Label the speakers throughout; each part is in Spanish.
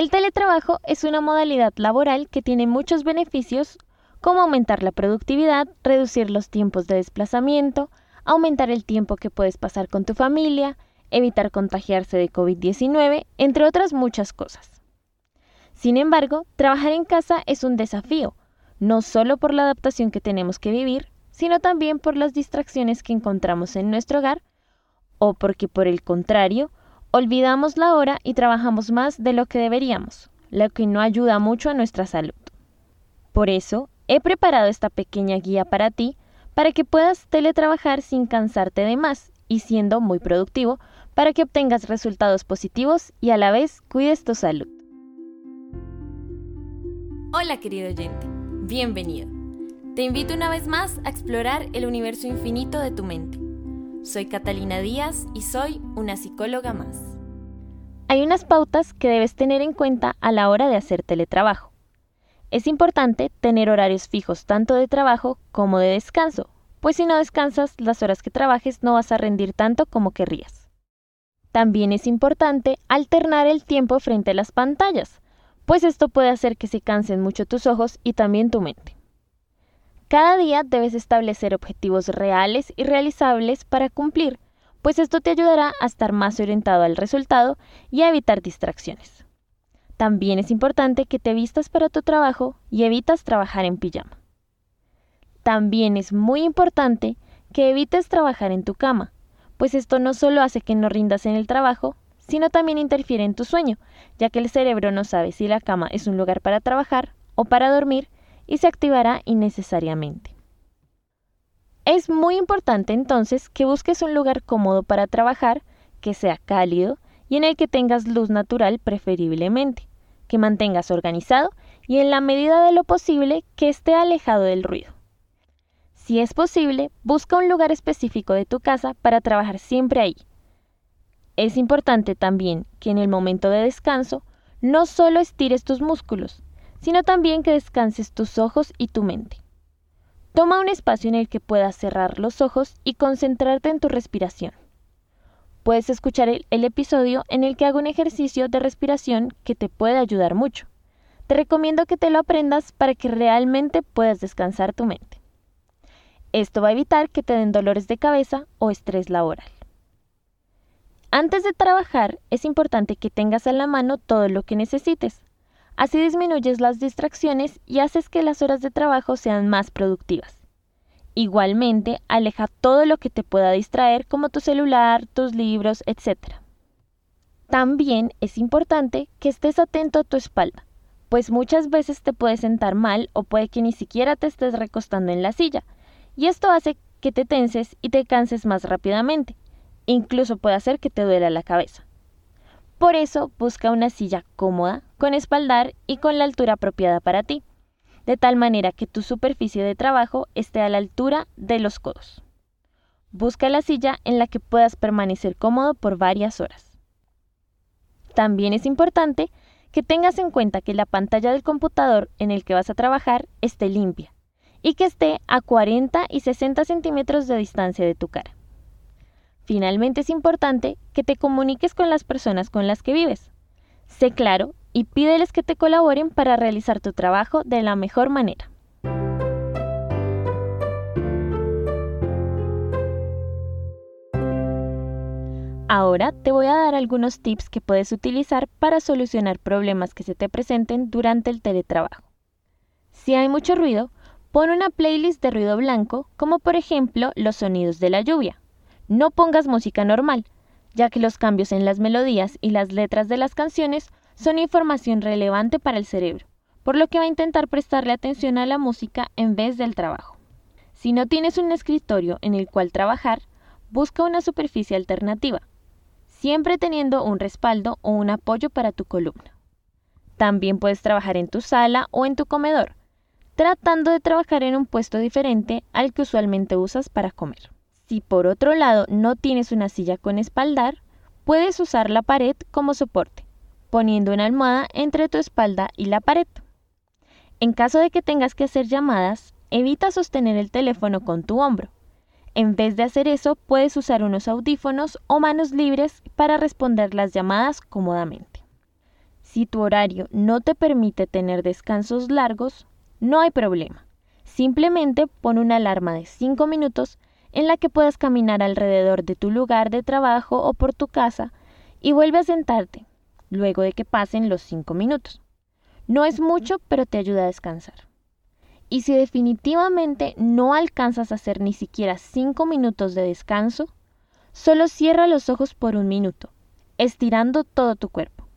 Speaker 1: El teletrabajo es una modalidad laboral que tiene muchos beneficios como aumentar la productividad, reducir los tiempos de desplazamiento, aumentar el tiempo que puedes pasar con tu familia, evitar contagiarse de COVID-19, entre otras muchas cosas. Sin embargo, trabajar en casa es un desafío, no solo por la adaptación que tenemos que vivir, sino también por las distracciones que encontramos en nuestro hogar o porque por el contrario, olvidamos la hora y trabajamos más de lo que deberíamos, lo que no ayuda mucho a nuestra salud. Por eso, he preparado esta pequeña guía para ti para que puedas teletrabajar sin cansarte de más y siendo muy productivo para que obtengas resultados positivos y a la vez cuides tu salud.
Speaker 2: Hola querido oyente, bienvenido. Te invito una vez más a explorar el universo infinito de tu mente. Soy Catalina Díaz y soy una psicóloga más.
Speaker 1: Hay unas pautas que debes tener en cuenta a la hora de hacer teletrabajo. Es importante tener horarios fijos tanto de trabajo como de descanso, pues si no descansas las horas que trabajes no vas a rendir tanto como querrías. También es importante alternar el tiempo frente a las pantallas, pues esto puede hacer que se cansen mucho tus ojos y también tu mente. Cada día debes establecer objetivos reales y realizables para cumplir, pues esto te ayudará a estar más orientado al resultado y a evitar distracciones. También es importante que te vistas para tu trabajo y evitas trabajar en pijama. También es muy importante que evites trabajar en tu cama, pues esto no solo hace que no rindas en el trabajo, sino también interfiere en tu sueño, ya que el cerebro no sabe si la cama es un lugar para trabajar o para dormir y se activará innecesariamente. Es muy importante entonces que busques un lugar cómodo para trabajar, que sea cálido y en el que tengas luz natural preferiblemente, que mantengas organizado y en la medida de lo posible que esté alejado del ruido. Si es posible, busca un lugar específico de tu casa para trabajar siempre ahí. Es importante también que en el momento de descanso no solo estires tus músculos, sino también que descanses tus ojos y tu mente. Toma un espacio en el que puedas cerrar los ojos y concentrarte en tu respiración. Puedes escuchar el, episodio en el que hago un ejercicio de respiración que te puede ayudar mucho. Te recomiendo que te lo aprendas para que realmente puedas descansar tu mente. Esto va a evitar que te den dolores de cabeza o estrés laboral. Antes de trabajar, es importante que tengas a la mano todo lo que necesites. Así disminuyes las distracciones y haces que las horas de trabajo sean más productivas. Igualmente, aleja todo lo que te pueda distraer como tu celular, tus libros, etc. También es importante que estés atento a tu espalda, pues muchas veces te puedes sentar mal o puede que ni siquiera te estés recostando en la silla, y esto hace que te tenses y te canses más rápidamente. Incluso puede hacer que te duela la cabeza. Por eso busca una silla cómoda, con espaldar y con la altura apropiada para ti, de tal manera que tu superficie de trabajo esté a la altura de los codos. Busca la silla en la que puedas permanecer cómodo por varias horas. También es importante que tengas en cuenta que la pantalla del computador en el que vas a trabajar esté limpia y que esté a 40 y 60 centímetros de distancia de tu cara. Finalmente es importante que te comuniques con las personas con las que vives. Sé claro y pídeles que te colaboren para realizar tu trabajo de la mejor manera. Ahora te voy a dar algunos tips que puedes utilizar para solucionar problemas que se te presenten durante el teletrabajo. Si hay mucho ruido, Pon una playlist de ruido blanco, como por ejemplo los sonidos de la lluvia. No pongas música normal, ya que los cambios en las melodías y las letras de las canciones son información relevante para el cerebro, por lo que va a intentar prestarle atención a la música en vez del trabajo. Si no tienes un escritorio en el cual trabajar, busca una superficie alternativa, siempre teniendo un respaldo o un apoyo para tu columna. También puedes trabajar en tu sala o en tu comedor, tratando de trabajar en un puesto diferente al que usualmente usas para comer. Si por otro lado no tienes una silla con espaldar, puedes usar la pared como soporte, poniendo una almohada entre tu espalda y la pared. En caso de que tengas que hacer llamadas, evita sostener el teléfono con tu hombro. En vez de hacer eso, puedes usar unos audífonos o manos libres para responder las llamadas cómodamente. Si tu horario no te permite tener descansos largos, no hay problema. Simplemente pon una alarma de 5 minutos en la que puedas caminar alrededor de tu lugar de trabajo o por tu casa y vuelve a sentarte luego de que pasen los 5 minutos. No es mucho, pero te ayuda a descansar. Y si definitivamente no alcanzas a hacer ni siquiera 5 minutos de descanso, solo cierra los ojos por un minuto, estirando todo tu cuerpo.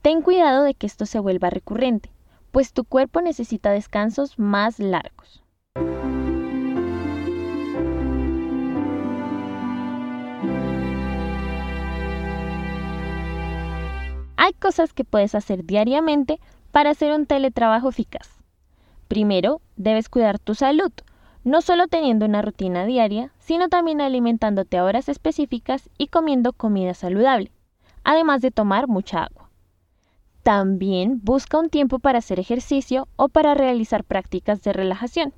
Speaker 1: Ten cuidado de que esto se vuelva recurrente, pues tu cuerpo necesita descansos más largos. Cosas que puedes hacer diariamente para hacer un teletrabajo eficaz. Primero, debes cuidar tu salud, no solo teniendo una rutina diaria, sino también alimentándote a horas específicas y comiendo comida saludable, además de tomar mucha agua. También busca un tiempo para hacer ejercicio o para realizar prácticas de relajación.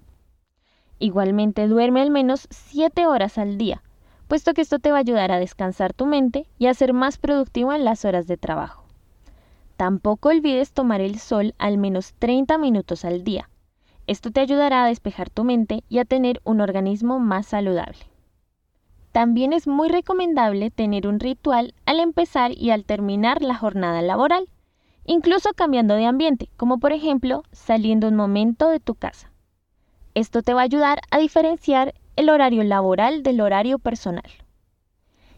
Speaker 1: Igualmente duerme al menos 7 horas al día, puesto que esto te va a ayudar a descansar tu mente y a ser más productivo en las horas de trabajo. Tampoco olvides tomar el sol al menos 30 minutos al día. Esto te ayudará a despejar tu mente y a tener un organismo más saludable. También es muy recomendable tener un ritual al empezar y al terminar la jornada laboral, incluso cambiando de ambiente, como por ejemplo saliendo un momento de tu casa. Esto te va a ayudar a diferenciar el horario laboral del horario personal.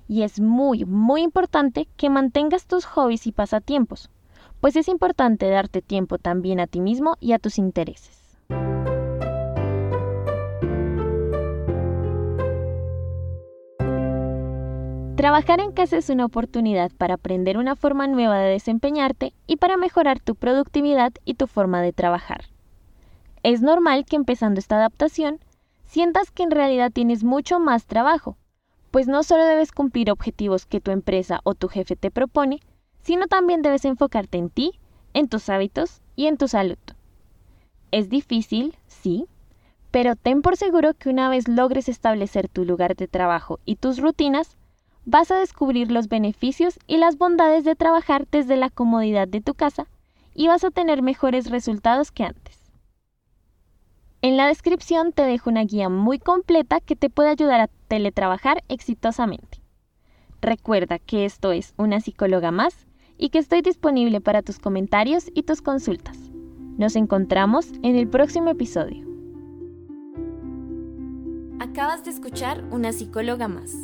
Speaker 1: Y es muy, muy importante que mantengas tus hobbies y pasatiempos, pues es importante darte tiempo también a ti mismo y a tus intereses. Trabajar en casa es una oportunidad para aprender una forma nueva de desempeñarte y para mejorar tu productividad y tu forma de trabajar. Es normal que empezando esta adaptación sientas que en realidad tienes mucho más trabajo, pues no solo debes cumplir objetivos que tu empresa o tu jefe te propone, sino también debes enfocarte en ti, en tus hábitos y en tu salud. Es difícil, sí, pero ten por seguro que una vez logres establecer tu lugar de trabajo y tus rutinas, vas a descubrir los beneficios y las bondades de trabajar desde la comodidad de tu casa y vas a tener mejores resultados que antes. En la descripción te dejo una guía muy completa que te puede ayudar a teletrabajar exitosamente. Recuerda que esto es una psicóloga más y que estoy disponible para tus comentarios y tus consultas. Nos encontramos en el próximo episodio.
Speaker 2: Acabas de escuchar una psicóloga más.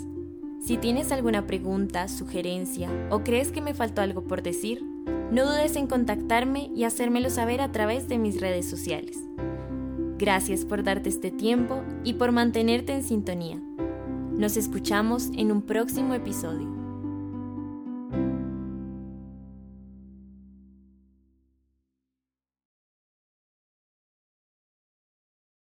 Speaker 2: Si tienes alguna pregunta, sugerencia o crees que me faltó algo por decir, no dudes en contactarme y hacérmelo saber a través de mis redes sociales. Gracias por darte este tiempo y por mantenerte en sintonía. Nos escuchamos en un próximo episodio.